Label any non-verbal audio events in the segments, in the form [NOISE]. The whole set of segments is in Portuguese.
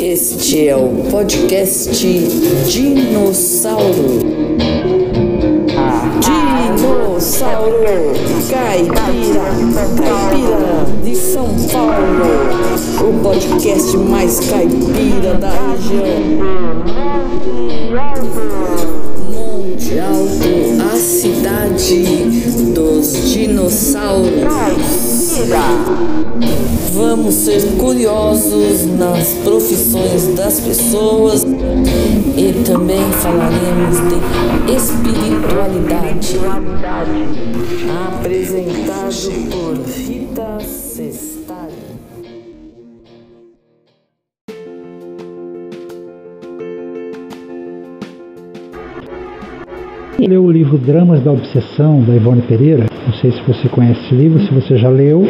Este é o podcast Dinossauro. Dinossauro Caipira, Caipira de São Paulo. O podcast mais caipira da região. Cidade dos dinossauros. Vamos ser curiosos nas profissões das pessoas e também falaremos de espiritualidade. Apresentado por Rita leu o livro Dramas da Obsessão, da Ivone Pereira. Não sei se você conhece esse livro, se você já leu,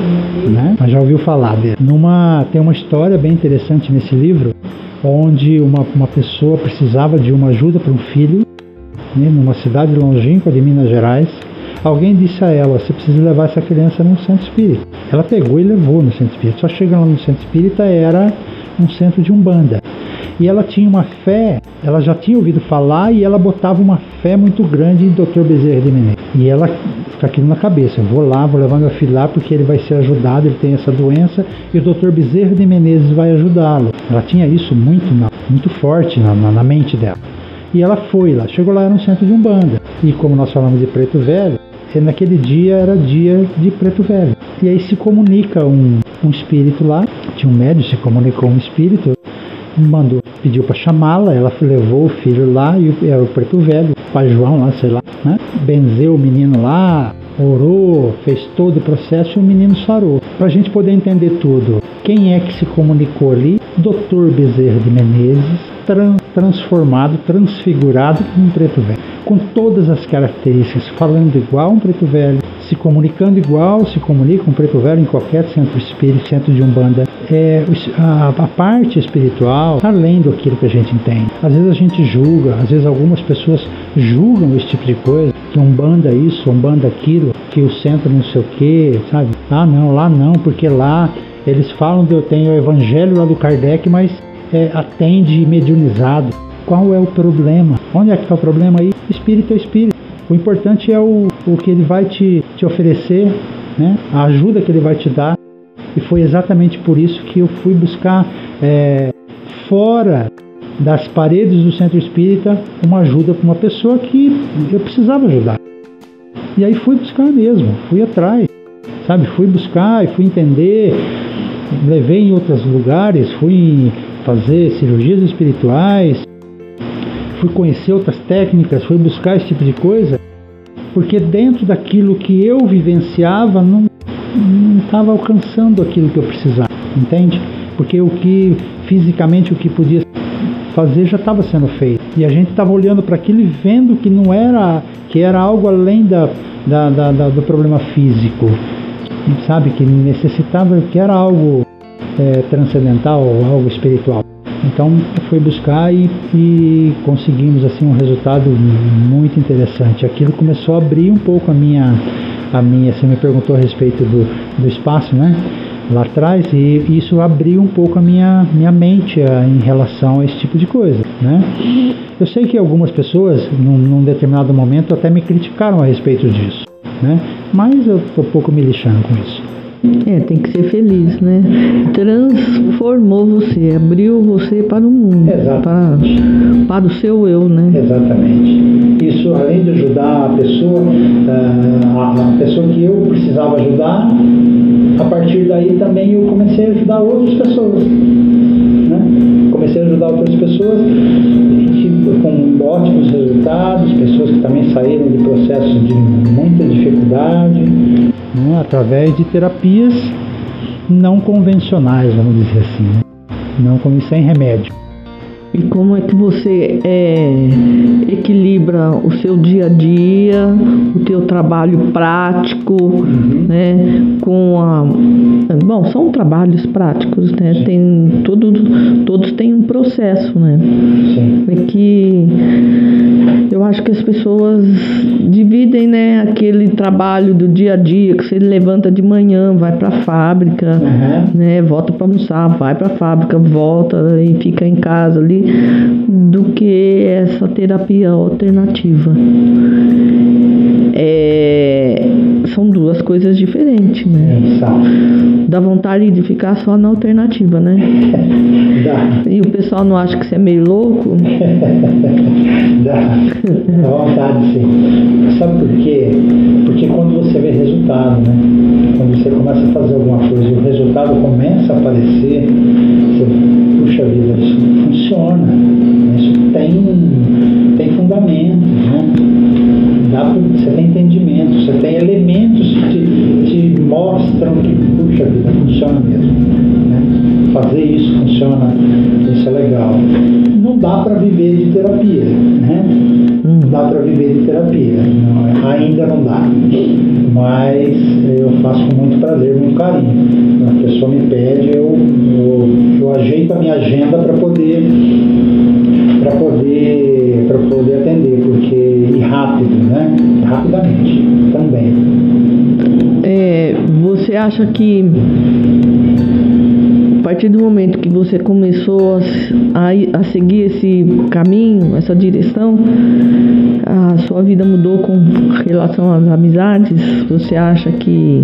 né? mas já ouviu falar dele. Numa, tem uma história bem interessante nesse livro, onde uma, uma pessoa precisava de uma ajuda para um filho, né? numa cidade longínqua de Minas Gerais. Alguém disse a ela: Você precisa levar essa criança no centro espírita. Ela pegou e levou no centro espírita. Só chegando no centro espírita era um centro de umbanda. E ela tinha uma fé, ela já tinha ouvido falar e ela botava uma fé muito grande em Dr. Bezerra de Menezes. E ela fica aquilo na cabeça, eu vou lá, vou levar meu filho lá porque ele vai ser ajudado, ele tem essa doença e o Dr. Bezerra de Menezes vai ajudá-lo. Ela tinha isso muito, muito forte na, na, na mente dela. E ela foi lá, chegou lá, era um centro de Umbanda. E como nós falamos de Preto Velho, naquele dia era dia de Preto Velho. E aí se comunica um, um espírito lá, tinha um médium, se comunicou um espírito, mandou, pediu para chamá-la, ela levou o filho lá e era o preto velho, o pai João lá, sei lá, né? Benzeu o menino lá, orou, fez todo o processo e o menino sarou. Para a gente poder entender tudo, quem é que se comunicou ali? Dr. Bezerra de Menezes, tran transformado, transfigurado como um preto velho, com todas as características, falando igual um preto velho, se comunicando igual, se comunica um preto velho em qualquer centro espírita, centro de umbanda. É, a, a parte espiritual, além daquilo que a gente entende. Às vezes a gente julga, às vezes algumas pessoas julgam esse tipo de coisa, que umbanda isso, umbanda aquilo, que o centro não sei o que, sabe? Ah, não, lá não, porque lá eles falam que eu tenho o evangelho lá do Kardec, mas é, atende mediunizado. Qual é o problema? Onde é que está o problema aí? Espírito é espírito. O importante é o, o que ele vai te, te oferecer, né? a ajuda que ele vai te dar. E foi exatamente por isso que eu fui buscar é, fora das paredes do centro espírita uma ajuda para uma pessoa que eu precisava ajudar. E aí fui buscar mesmo, fui atrás, sabe? Fui buscar e fui entender, levei em outros lugares, fui fazer cirurgias espirituais, fui conhecer outras técnicas, fui buscar esse tipo de coisa, porque dentro daquilo que eu vivenciava não estava alcançando aquilo que eu precisava, entende? Porque o que fisicamente o que podia fazer já estava sendo feito e a gente estava olhando para aquilo e vendo que não era que era algo além da, da, da, da do problema físico, sabe que necessitava que era algo é, transcendental, algo espiritual. Então fui buscar e, e, conseguimos assim um resultado muito interessante. Aquilo começou a abrir um pouco a minha, a minha. Você me perguntou a respeito do, do espaço, né? Lá atrás e isso abriu um pouco a minha, minha mente a, em relação a esse tipo de coisa, né? Eu sei que algumas pessoas, num, num determinado momento, até me criticaram a respeito disso, né? Mas eu estou pouco me lixando com isso. É, tem que ser feliz, né? Transformou você, abriu você para o mundo, para, para o seu eu, né? Exatamente. Isso, além de ajudar a pessoa, a pessoa que eu precisava ajudar, a partir daí também eu comecei a ajudar outras pessoas. Comecei a ajudar outras pessoas com ótimos resultados, pessoas que também saíram de processos de muita dificuldade, né? através de terapias não convencionais, vamos dizer assim, né? não como sem remédio. E como é que você é, equilibra o seu dia a dia, o teu trabalho prático, uhum. né, com a... Bom, são trabalhos práticos, né? Tem, tudo, todos têm um processo, né? Sim. É que eu acho que as pessoas dividem, né, aquele trabalho do dia a dia que você levanta de manhã, vai para a fábrica, Uhum. né, volta para almoçar, vai para a fábrica, volta e fica em casa ali, do que essa terapia alternativa. É, são duas coisas diferentes, né? São. Dá vontade de ficar só na alternativa, né? [LAUGHS] Dá. E o pessoal não acha que você é meio louco? [LAUGHS] Dá. Dá vontade, sim. Sabe por quê? Porque quando você vê resultado, né? Quando você começa a fazer alguma coisa e o resultado começa a aparecer, você, puxa vida, isso funciona. Isso mostram que, puxa vida, funciona mesmo. Né? Fazer isso funciona, isso é legal. Não dá para viver de terapia, né? Não dá para viver de terapia, não é- ainda não dá. Mas eu faço com muito prazer, muito carinho. A pessoa me pede, eu, eu, eu ajeito a minha agenda para poder para poder para poder atender, porque e rápido, né? Rapidamente também. É, você acha que partir do momento que você começou a, a a seguir esse caminho, essa direção, a sua vida mudou com relação às amizades? Você acha que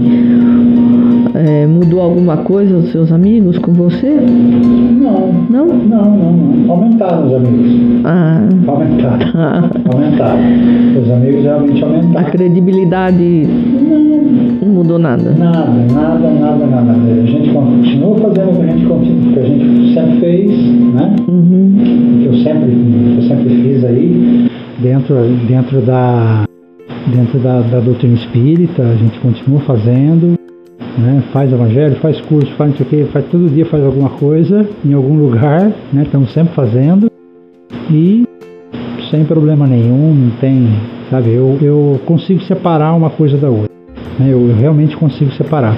é, mudou alguma coisa os seus amigos com você? Não, Não? não, não, não. Aumentaram os amigos. Ah, Aumentaram. a, [LAUGHS] Aumentaram. Os amigos realmente a aumentaram. credibilidade não mudou nada. Nada, nada, nada, nada. A gente continua fazendo o que a gente, o que a gente sempre fez, né? Uhum. que eu sempre, que eu sempre fiz aí, dentro, dentro, da, dentro da, da doutrina espírita, a gente continua fazendo, né? faz evangelho, faz curso, faz não sei o quê, faz todo dia faz alguma coisa em algum lugar, né? estamos sempre fazendo e sem problema nenhum, não tem, sabe, eu, eu consigo separar uma coisa da outra, né? eu, eu realmente consigo separar.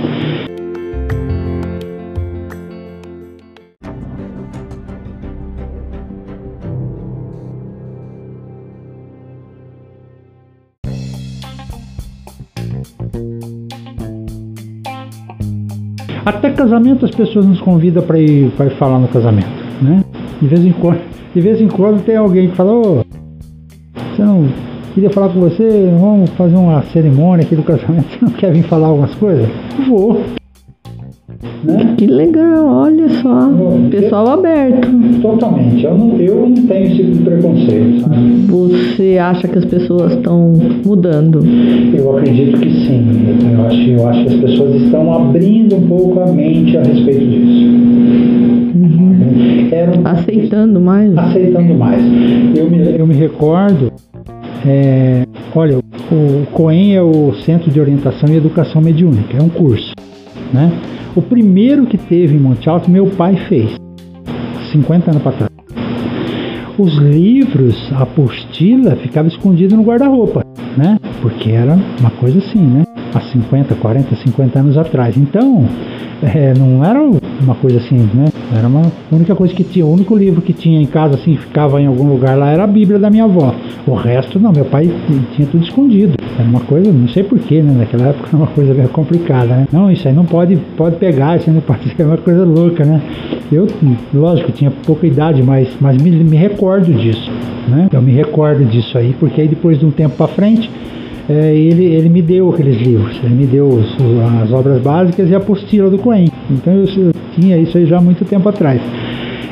Até casamento as pessoas nos convidam para ir, pra ir falar no casamento, né? De vez em quando, de vez em quando tem alguém que fala, ô, você não queria falar com você, vamos fazer uma cerimônia aqui do casamento, [LAUGHS] você não quer vir falar algumas coisas? Vou. Né? Que legal, olha só. Pessoal aberto. Totalmente. Eu não, eu não tenho esse tipo de preconceito, sabe? Você acha que as pessoas estão mudando? Eu acredito que sim. Eu acho, eu acho que as pessoas estão abrindo um pouco a mente a respeito disso. Eram Aceitando mais? aceitando mais. Eu me, eu me recordo, é, olha, o COEM é o Centro de Orientação e Educação Mediúnica, é um curso, né? O primeiro que teve em Monte Alto, meu pai fez, 50 anos para trás. Os livros, a apostila, ficava escondida no guarda-roupa, né? Porque era uma coisa assim, né? Há 50, 40, 50 anos atrás. Então, é, não era uma coisa assim, né? Era uma única coisa que tinha, o único livro que tinha em casa, assim, ficava em algum lugar lá, era a Bíblia da minha avó. O resto, não, meu pai tinha tudo escondido. Era uma coisa, não sei porquê, né? Naquela época era uma coisa bem complicada, né? Não, isso aí não pode, pode pegar, isso aí não pode ser [LAUGHS] uma coisa louca, né? Eu, lógico, tinha pouca idade, mas, mas me, me recordo disso, né? Eu me recordo disso aí, porque aí depois de um tempo para frente, é, ele, ele me deu aqueles livros, ele me deu os- as obras básicas e a apostila do Coen. Então eu, eu tinha isso aí já há muito tempo atrás.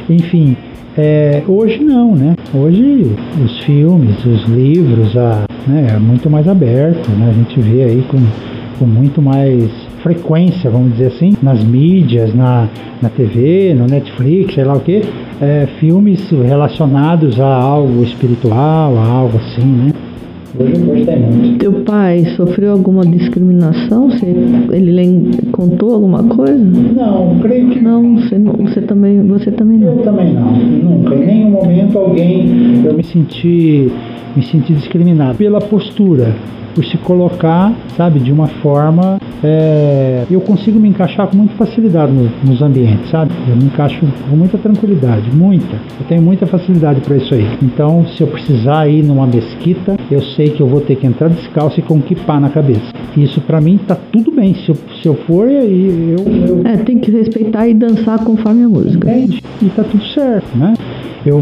Enfim, é, hoje não, né? Hoje os filmes, os livros, a, né, é muito mais aberto, né? A gente vê aí com, com muito mais frequência, vamos dizer assim, nas mídias, na, na TV, no Netflix, sei lá o que, filmes relacionados a algo espiritual, a algo assim, né? Teu pai sofreu alguma discriminação? Você, ele contou alguma coisa? Não, creio que Não, você, não, você também, você também Eu não. também não, nunca. Em nenhum momento alguém eu me senti me senti discriminado pela postura, por se colocar, sabe, de uma forma. É, eu consigo me encaixar com muita facilidade no, nos ambientes, sabe? Eu me encaixo com muita tranquilidade, muita. Eu tenho muita facilidade para isso aí. Então, se eu precisar ir numa mesquita, eu sei que eu vou ter que entrar descalço e com kipá na cabeça. Isso para mim tá tudo bem. Se eu, se eu for, aí eu, eu. É, tem que respeitar e dançar conforme a música. Entende? E tá tudo certo, né? Eu,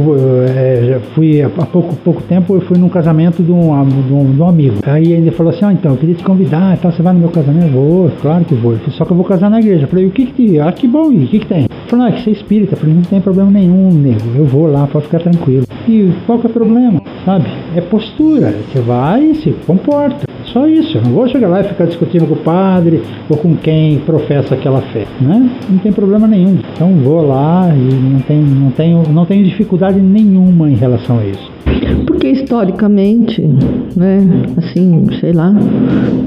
é, fui há pouco, pouco tempo eu fui num casamento de um, de um, de um amigo. Aí ele falou assim, ah, então, eu queria te convidar, então, você vai no meu casamento? Vou, claro que vou. Só que eu vou casar na igreja. Eu falei, o que que, ah, que bom, e o que que tem? Falou, ah, que você é espírita. Eu falei, não tem problema nenhum, nego, eu vou lá, pode ficar tranquilo. E qual que é o problema, sabe? É postura, você vai e se comporta. Só isso, eu não vou chegar lá e ficar discutindo com o padre ou com quem professa aquela fé, né? Não tem problema nenhum. Então vou lá e não tenho, não tenho, não tenho dificuldade nenhuma em relação a isso. Porque historicamente, né, assim, sei lá,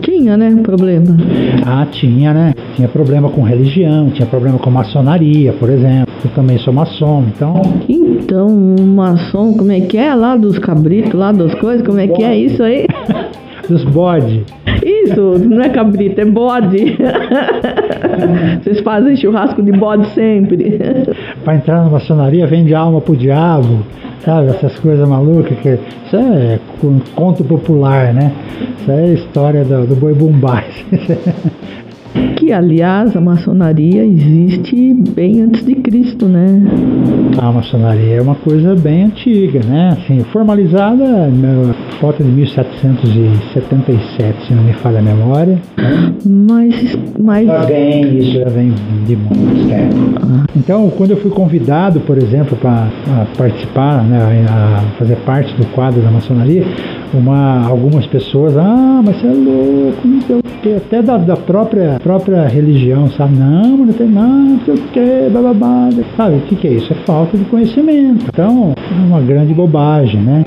tinha, né, problema. Ah, tinha, né? Tinha problema com religião, tinha problema com maçonaria, por exemplo. Eu também sou maçom, então. Então, maçom, como é que é lá dos cabritos, lá das coisas, como é que é isso aí? [LAUGHS] dos bode. Isso, não é cabrito, é bode. Vocês fazem churrasco de bode sempre. Para entrar na maçonaria, vende alma pro diabo, sabe? Essas coisas malucas. Que... Isso é conto popular, né? Isso é história do, do boi bumbá. [LAUGHS] Que, aliás, a maçonaria existe bem antes de Cristo, né? A maçonaria é uma coisa bem antiga, né? Assim, formalizada volta de 1777, se não me falha a memória. Mas, mas... Já vem, isso já vem de muito tempo. Ah. Então, quando eu fui convidado, por exemplo, para participar, né, a fazer parte do quadro da maçonaria, uma, algumas pessoas, ah, mas você é louco, não sei o quê, até da, da própria, própria religião, sabe? Não, não tem nada, não sei o quê, bababá, sabe? O que, que é isso? É falta de conhecimento. Então, é uma grande bobagem, né?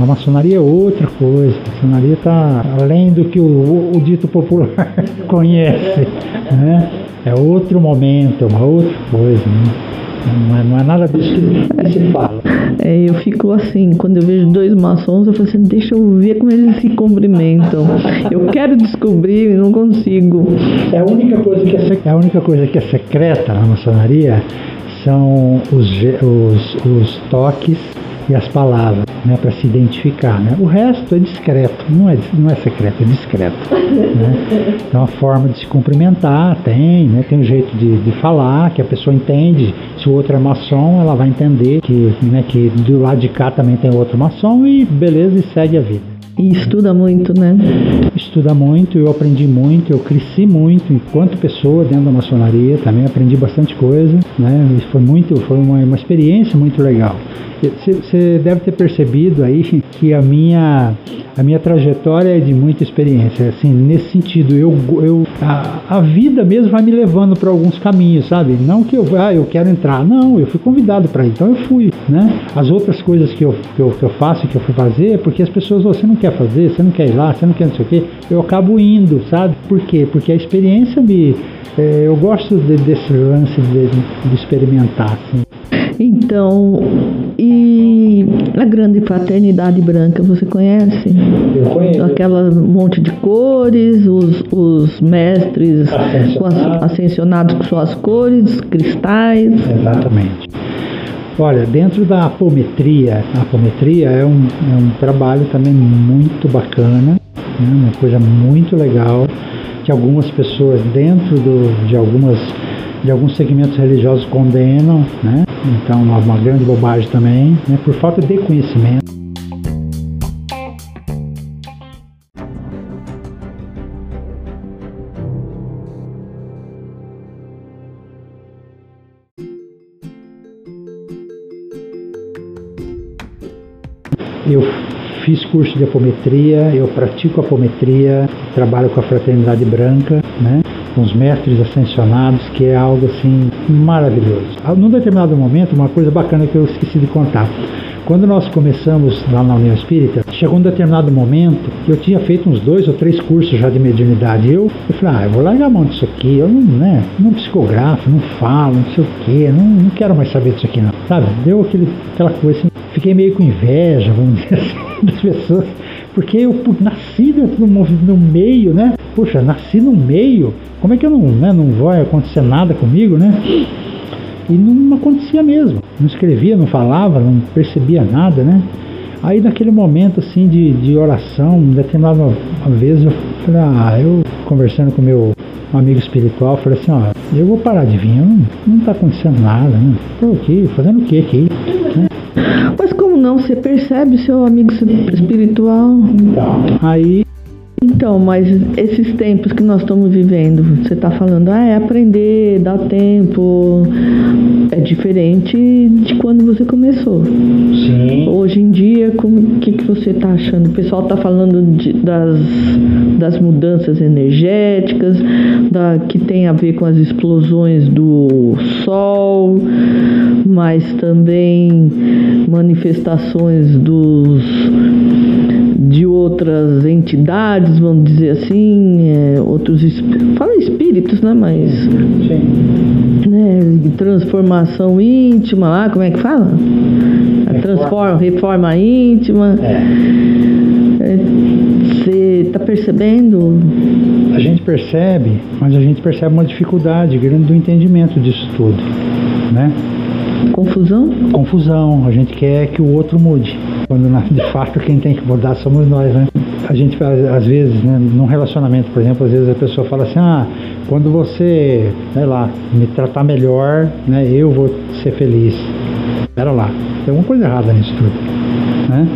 A maçonaria é outra coisa, a maçonaria está além do que o, o, dito popular [LAUGHS] conhece, né? É outro momento, é uma outra coisa, né? Não é, não é nada disso que se fala. É, eu fico assim, quando eu vejo dois maçons, eu falo assim, deixa eu ver como eles se cumprimentam. Eu quero descobrir e não consigo. É a única coisa que é, é a única coisa que é secreta na maçonaria são os, os, os toques e as palavras, né, para se identificar. Né? O resto é discreto, não é, não é secreto, é discreto. Né? Então a forma de se cumprimentar tem, né, tem um jeito de, de falar que a pessoa entende. Se o outro é maçom, ela vai entender que, né, que do lado de cá também tem outro maçom e beleza, e segue a vida. E estuda muito, né? Estuda muito, eu aprendi muito, eu cresci muito enquanto pessoa dentro da maçonaria, também aprendi bastante coisa, né? Foi muito, foi uma, uma experiência muito legal. Você deve ter percebido aí que a minha, a minha trajetória é de muita experiência. Assim, nesse sentido, eu, eu, a, a vida mesmo vai me levando para alguns caminhos, sabe? Não que eu, ah, eu quero entrar. Não, eu fui convidado para ir, então eu fui, né? As outras coisas que eu, que eu, que eu faço que eu fui fazer, é porque as pessoas, você não quer fazer, você não quer ir lá, você não quer não sei o quê, eu acabo indo, sabe? Por quê? Porque a experiência me. É, eu gosto de, desse lance de, de experimentar, assim. Então, e a grande fraternidade branca, você conhece? Eu conheço. Aquela monte de cores, os, os mestres com as, ascensionados com suas cores, cristais. Exatamente. Olha, dentro da apometria, a apometria é um, é um trabalho também muito bacana, né? uma coisa muito legal, que algumas pessoas dentro do, de algumas de alguns segmentos religiosos condenam, né? Então, uma, grande bobagem também, né? Por falta de conhecimento. Eu fiz curso de apometria, eu pratico apometria, trabalho com a fraternidade branca, né? Com os mestres ascensionados, que é algo assim maravilhoso. Ah, num determinado momento, uma coisa bacana que eu esqueci de contar. Quando nós começamos lá na União Espírita, chegou um determinado momento, eu tinha feito uns dois ou três cursos já de mediunidade. Eu, eu falei, ah, eu vou largar a mão disso aqui, eu não, né, não psicografo, não falo, não sei o quê, não, não quero mais saber disso aqui não. Sabe? Deu aquele, aquela coisa assim, fiquei meio com inveja, vamos [LAUGHS] dizer assim, das pessoas, porque eu nasci no, no meio, né? Puxa, nasci no meio, como é que eu não, né, não vai acontecer nada comigo, né? E não acontecia mesmo. Não escrevia, não falava, não percebia nada, né? Aí naquele momento assim de, de oração, determinada vez eu falei, ah, eu conversando com meu amigo espiritual, falei assim, ó, eu vou parar de vir, não, não tá acontecendo nada, né? Tô aqui, fazendo o que aqui? Né? Mas como não? Você percebe seu amigo espiritual? Então, aí então, mas esses tempos que nós estamos vivendo, você está falando, ah, é aprender, dá tempo. É diferente de quando você começou. Sim. Hoje em dia, o que, que você está achando? O pessoal está falando de, das, das mudanças energéticas, da, que tem a ver com as explosões do Sol, mas também manifestações dos de outras entidades, vamos dizer assim, é, outros fala espíritos, né? Mas Sim. Né, transformação íntima, lá, como é que fala? A transforma, reforma íntima. É. Você está percebendo? A gente percebe, mas a gente percebe uma dificuldade grande do entendimento disso tudo, né? Confusão? Confusão. A gente quer que o outro mude quando de fato quem tem que mudar somos nós, né? A gente às vezes, né, num relacionamento, por exemplo, às vezes a pessoa fala assim, ah, quando você, sei lá, me tratar melhor, né, eu vou ser feliz. Espera lá, tem alguma coisa errada nisso tudo, né?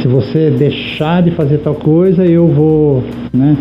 Se você deixar de fazer tal coisa, eu vou, né?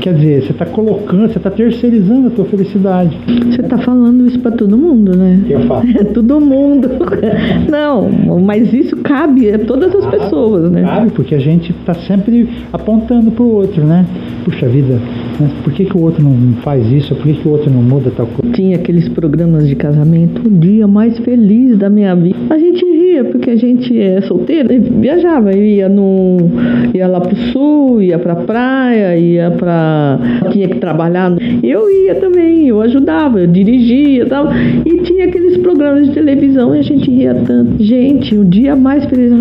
Quer dizer, você está colocando, você está terceirizando a tua felicidade. Você está falando isso para todo mundo, né? Eu faço. [LAUGHS] É todo mundo. [LAUGHS] Não, mas isso cabe a todas as pessoas, né? Cabe, porque a gente está sempre apontando para o outro, né? Puxa vida, né? por que, que o outro não faz isso? Por que, que o outro não muda tal coisa? Tinha aqueles programas de casamento, o dia mais feliz da minha vida. A gente ria, porque a gente é solteira e viajava, ia, no, ia lá pro sul, ia pra praia, ia pra. tinha que trabalhar. Eu ia também, eu ajudava, eu dirigia e tal. E tinha aqueles programas de televisão e a gente ria tanto. Gente, o dia mais feliz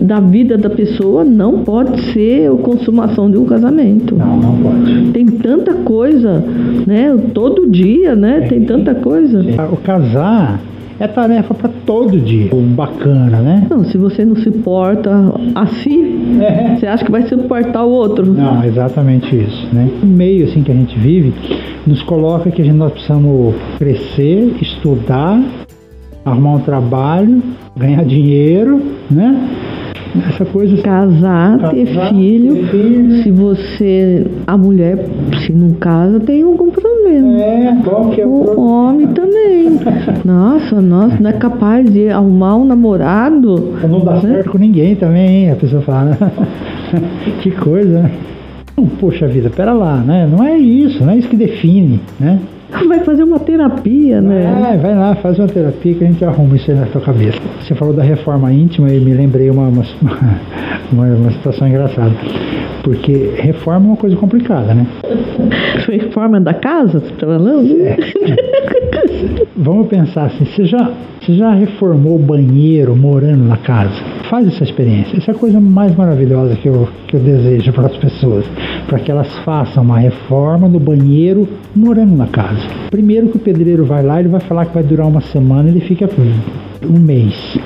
da vida da pessoa não pode ser a consumação de um casamento. Não, não pode. Tem tanta coisa, né? Todo dia, né? Tem tanta coisa. O casar é tarefa para todo dia. Bacana, né? Não, se você não se porta a si, é. você acha que vai suportar o outro. Não, exatamente isso, né? O meio assim que a gente vive nos coloca que a gente nós precisamos crescer, estudar, arrumar um trabalho, ganhar dinheiro, né? Essa coisa. Casar, casar ter, filho, ter, filho, Se você. A mulher, se não casa, tem algum problema. É, qual que é o, o homem também. [LAUGHS] nossa, nossa, não é capaz de arrumar um namorado. Não dá né? certo com ninguém também, hein? A pessoa fala. [LAUGHS] que coisa, né? Poxa vida, pera lá, né? Não é isso, não é isso que define, né? Vai fazer uma terapia, né? É, vai lá, faz uma terapia que a gente arruma isso aí na tua cabeça. Você falou da reforma íntima e me lembrei uma, uma, [LAUGHS] uma, uma situação engraçada. Porque reforma é uma coisa complicada, né? Reforma da casa, você está falando? É. [LAUGHS] Vamos pensar assim, você já, você já reformou o banheiro morando na casa? Faz essa experiência. Essa é a coisa mais maravilhosa que eu, que eu desejo para as pessoas. Para que elas façam uma reforma do banheiro morando na casa. Primeiro que o pedreiro vai lá, ele vai falar que vai durar uma semana, ele fica um mês.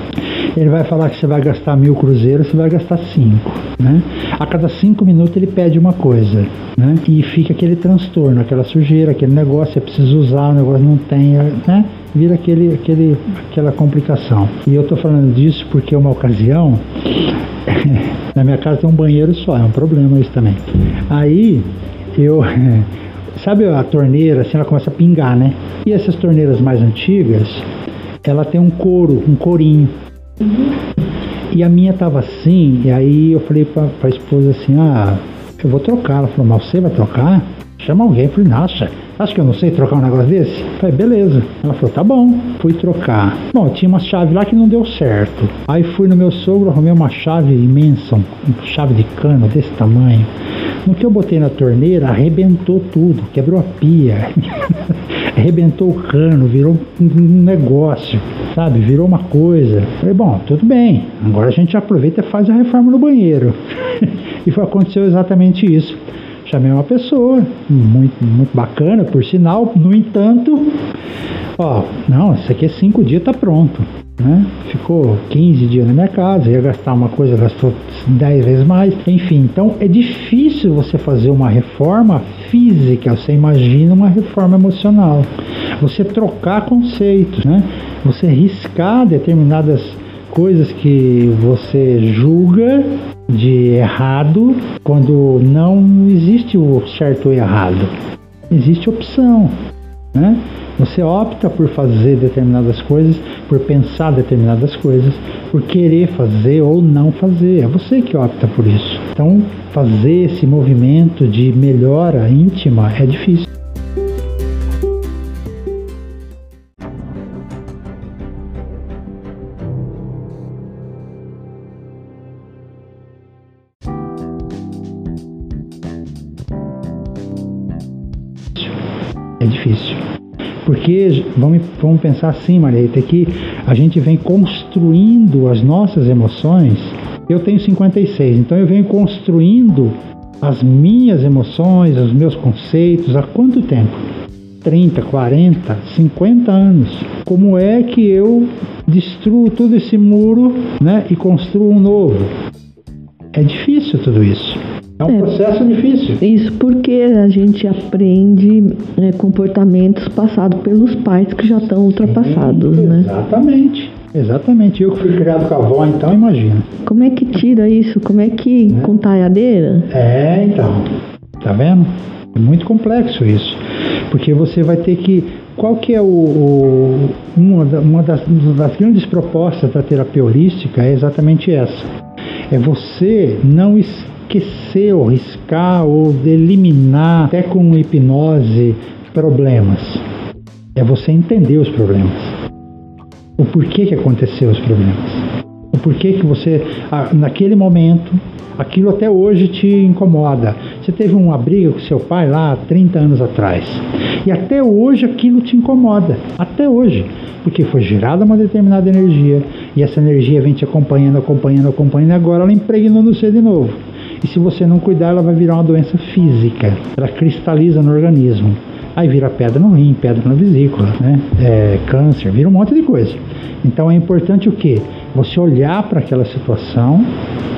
Ele vai falar que você vai gastar mil cruzeiros, você vai gastar cinco. Né? A cada cinco minutos ele pede uma coisa. Né? E fica aquele transtorno, aquela sujeira, aquele negócio, é preciso usar, o negócio não tem, né? Vira aquele, aquele, aquela complicação. E eu estou falando disso porque uma ocasião, [LAUGHS] na minha casa tem um banheiro só, é um problema isso também. Aí eu [LAUGHS] sabe a torneira, assim, ela começa a pingar, né? E essas torneiras mais antigas, ela tem um couro, um corinho. E a minha tava assim, e aí eu falei pra, pra esposa assim, ah, eu vou trocar. Ela falou, mas você vai trocar? Chama alguém. Eu falei, nossa, Acho que eu não sei trocar um negócio desse? Falei, beleza. Ela falou, tá bom. Fui trocar. Bom, tinha uma chave lá que não deu certo. Aí fui no meu sogro, arrumei uma chave imensa, uma chave de cano desse tamanho. No que eu botei na torneira, arrebentou tudo, quebrou a pia, [LAUGHS] arrebentou o cano, virou um negócio, sabe? Virou uma coisa. Falei, bom, tudo bem, agora a gente aproveita e faz a reforma no banheiro. [LAUGHS] e foi, aconteceu exatamente isso. Chamei uma pessoa, muito, muito bacana, por sinal, no entanto, ó, não, isso aqui é cinco dias, tá pronto. Né? Ficou 15 dias na minha casa, ia gastar uma coisa, gastou 10 vezes mais. Enfim, então é difícil você fazer uma reforma física, você imagina uma reforma emocional. Você trocar conceitos, né? Você riscar determinadas coisas que você julga de errado quando não existe o certo ou errado. Existe opção, né? Você opta por fazer determinadas coisas, por pensar determinadas coisas, por querer fazer ou não fazer. É você que opta por isso. Então, fazer esse movimento de melhora íntima é difícil. É difícil. Porque vamos, vamos pensar assim, Marieta, que a gente vem construindo as nossas emoções. Eu tenho 56, então eu venho construindo as minhas emoções, os meus conceitos há quanto tempo? 30, 40, 50 anos. Como é que eu destruo todo esse muro né, e construo um novo? É difícil tudo isso. É um é, processo difícil. Isso porque a gente aprende é, comportamentos passados pelos pais que já estão ultrapassados, Sim, né? Exatamente. Exatamente. Eu que fui criado com a avó, então imagina. Como é que tira isso? Como é que é. com taiadeira? É, então. Tá vendo? É muito complexo isso. Porque você vai ter que. Qual que é o, o uma, uma das, das grandes propostas da terapia holística é exatamente essa. É você não esquecer ou riscar ou eliminar, até com hipnose, problemas. É você entender os problemas. O porquê que aconteceu os problemas. O porquê que você, naquele momento, aquilo até hoje te incomoda. Você teve uma briga com seu pai lá 30 anos atrás. E até hoje aquilo te incomoda. Até hoje. Porque foi gerada uma determinada energia. E essa energia vem te acompanhando, acompanhando, acompanhando. E agora ela impregnou no você de novo. E se você não cuidar, ela vai virar uma doença física. Ela cristaliza no organismo. Aí vira pedra no rim, pedra na vesícula, né? É, câncer, vira um monte de coisa. Então é importante o quê? Você olhar para aquela situação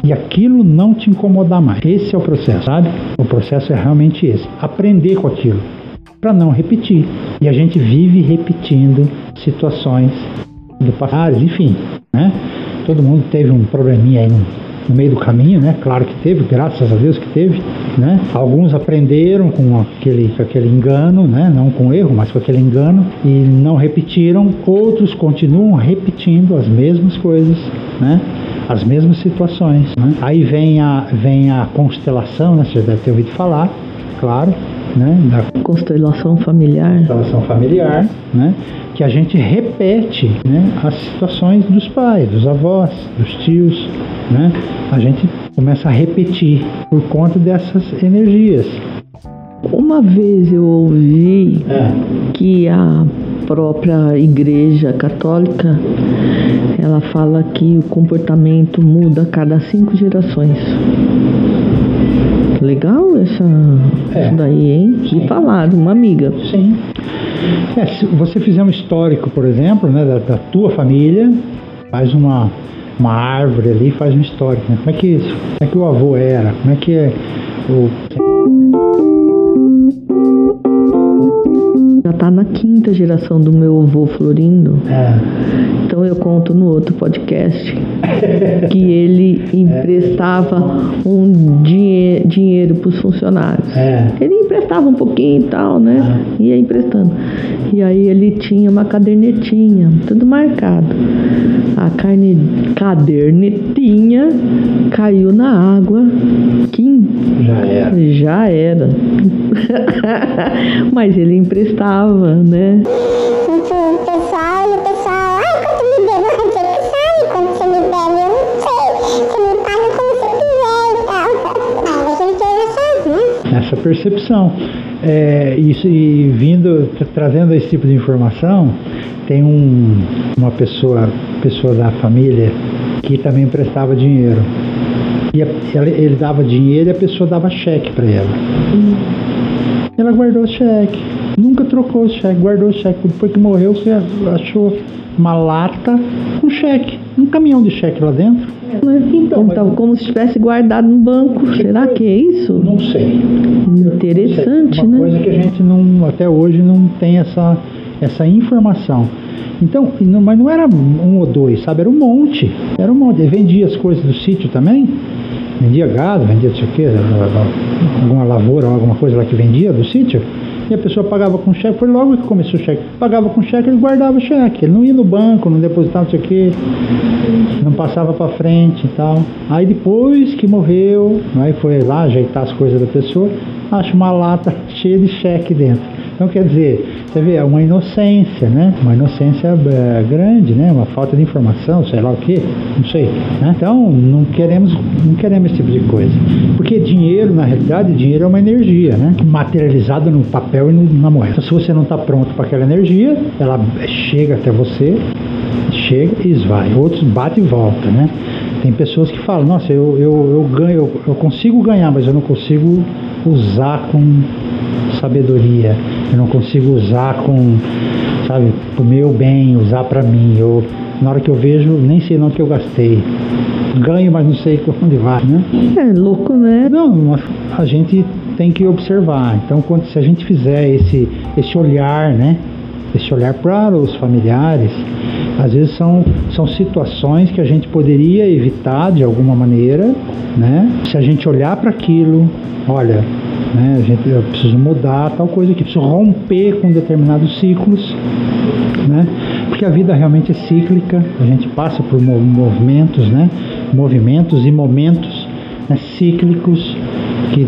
e aquilo não te incomodar mais. Esse é o processo, sabe? O processo é realmente esse. Aprender com aquilo para não repetir. E a gente vive repetindo situações do passado, enfim, né? Todo mundo teve um probleminha aí no no meio do caminho, né? Claro que teve, graças a Deus que teve, né? Alguns aprenderam com aquele, com aquele engano, né? Não com erro, mas com aquele engano e não repetiram. Outros continuam repetindo as mesmas coisas, né? As mesmas situações. Né? Aí vem a, vem a constelação, né? Você deve ter ouvido falar, claro, né? Da constelação familiar. Constelação familiar, né? Que a gente repete, né? As situações dos pais, dos avós, dos tios, né? A gente começa a repetir por conta dessas energias. Uma vez eu ouvi é. que a própria Igreja Católica ela fala que o comportamento muda a cada cinco gerações. Legal essa, é. isso daí, hein? Sim. Falar, uma amiga. Sim. É, se você fizer um histórico, por exemplo, né, da, da tua família, faz uma uma árvore ali faz um histórico, né? Como é que isso? Como é que o avô era? Como é que é o está na quinta geração do meu avô Florindo. É. Então eu conto no outro podcast que ele emprestava um dinhe dinheiro para os funcionários. É. Ele emprestava um pouquinho e tal, né? É. Ia emprestando. E aí ele tinha uma cadernetinha, tudo marcado. a carne cadernetinha caiu na água. Kim. Já era. Já era. [LAUGHS] Mas ele emprestava, né? Então, o pessoal, e o pessoal, ai, quanto me deu, não adianta, sabe quanto você me deve, eu não sei, você me paga como você quiser e tal. Mas a gente essa, né? essa percepção. É, isso, e vindo, tra- trazendo esse tipo de informação, tem um, uma pessoa, pessoa da família que também emprestava dinheiro. E ele dava dinheiro e a pessoa dava cheque para ela. Ela guardou o cheque, nunca trocou o cheque, guardou o cheque. Depois que morreu, você achou uma lata com cheque, um caminhão de cheque lá dentro. Então, então, como se tivesse guardado no banco. Será que é isso? Não sei. Interessante, uma né? coisa que a gente não até hoje não tem essa essa informação então não- mas não era um ou dois sabe era um monte era um monte Ele vendia as coisas do sítio também vendia gado vendia não sei o quê alguma lavoura alguma coisa lá que vendia do sítio e a pessoa pagava com cheque foi logo que começou o cheque pagava com cheque ele guardava o cheque ele não ia no banco não depositava não sei o quê não passava para frente e tal. Aí depois que morreu, aí foi lá ajeitar as coisas da pessoa, acha uma lata cheia de cheque dentro. Então quer dizer, você vê, é uma inocência, né? Uma inocência é, grande, né? Uma falta de informação, sei lá o quê, não sei. Né? Então não queremos, não queremos esse tipo de coisa. Porque dinheiro, na realidade, dinheiro é uma energia, né? Materializada no papel e na moeda. Então, se você não está pronto para aquela energia, ela chega até você, chega e esvai. Outros bate e volta, né? Tem pessoas que falam, nossa, eu, eu, eu ganho, eu, eu consigo ganhar, mas eu não consigo usar com sabedoria. Eu não consigo usar com, sabe, pro meu bem, usar para mim. Eu, na hora que eu vejo, nem sei não que eu gastei. Ganho, mas não sei onde vai, né? É louco, né? Não, a gente tem que observar. Então, quando, se a gente fizer esse, esse olhar, né? Esse olhar para os familiares, às vezes são, são situações que a gente poderia evitar de alguma maneira, né? Se a gente olhar para aquilo, olha, né? A gente, eu preciso mudar tal coisa aqui, preciso romper com determinados ciclos, né? Porque a vida realmente é cíclica, a gente passa por mo- movimentos, né? Movimentos e momentos né, cíclicos que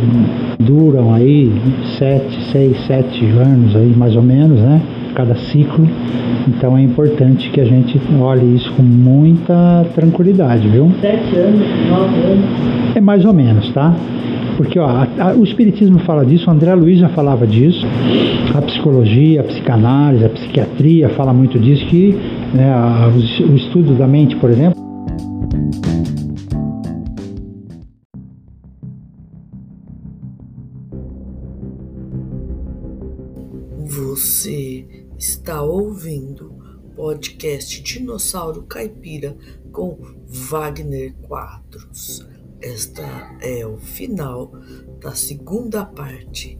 duram aí sete, seis, sete anos aí mais ou menos, né? Cada ciclo. Então é importante que a gente olhe isso com muita tranquilidade, viu? Sete anos, nove anos. É mais ou menos, tá? Porque ó, a- a- o Espiritismo fala disso, o André Luiz já falava disso, a psicologia, a psicanálise, a psiquiatria fala muito disso, que né, a- o estudo da mente, por exemplo, está ouvindo podcast Dinossauro Caipira com Wagner Quadros. Esta é o final da segunda parte.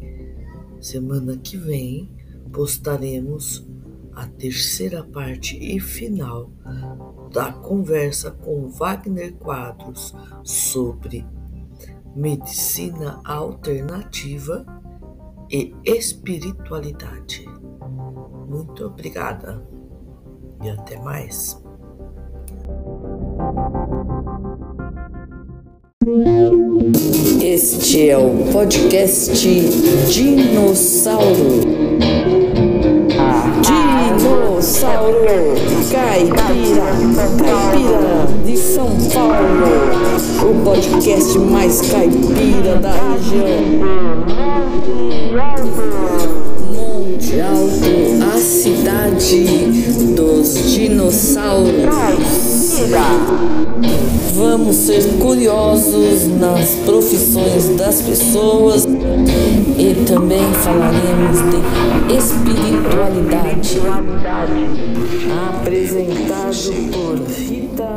Semana que vem postaremos a terceira parte e final da conversa com Wagner Quadros sobre medicina alternativa e espiritualidade. Muito obrigada e até mais. Este é o podcast Dinossauro. Dinossauro Caipira, Caipira de São Paulo. O podcast mais caipira da região. Cidade dos dinossauros. Vamos ser curiosos nas profissões das pessoas e também falaremos de espiritualidade. Apresentado por Rita.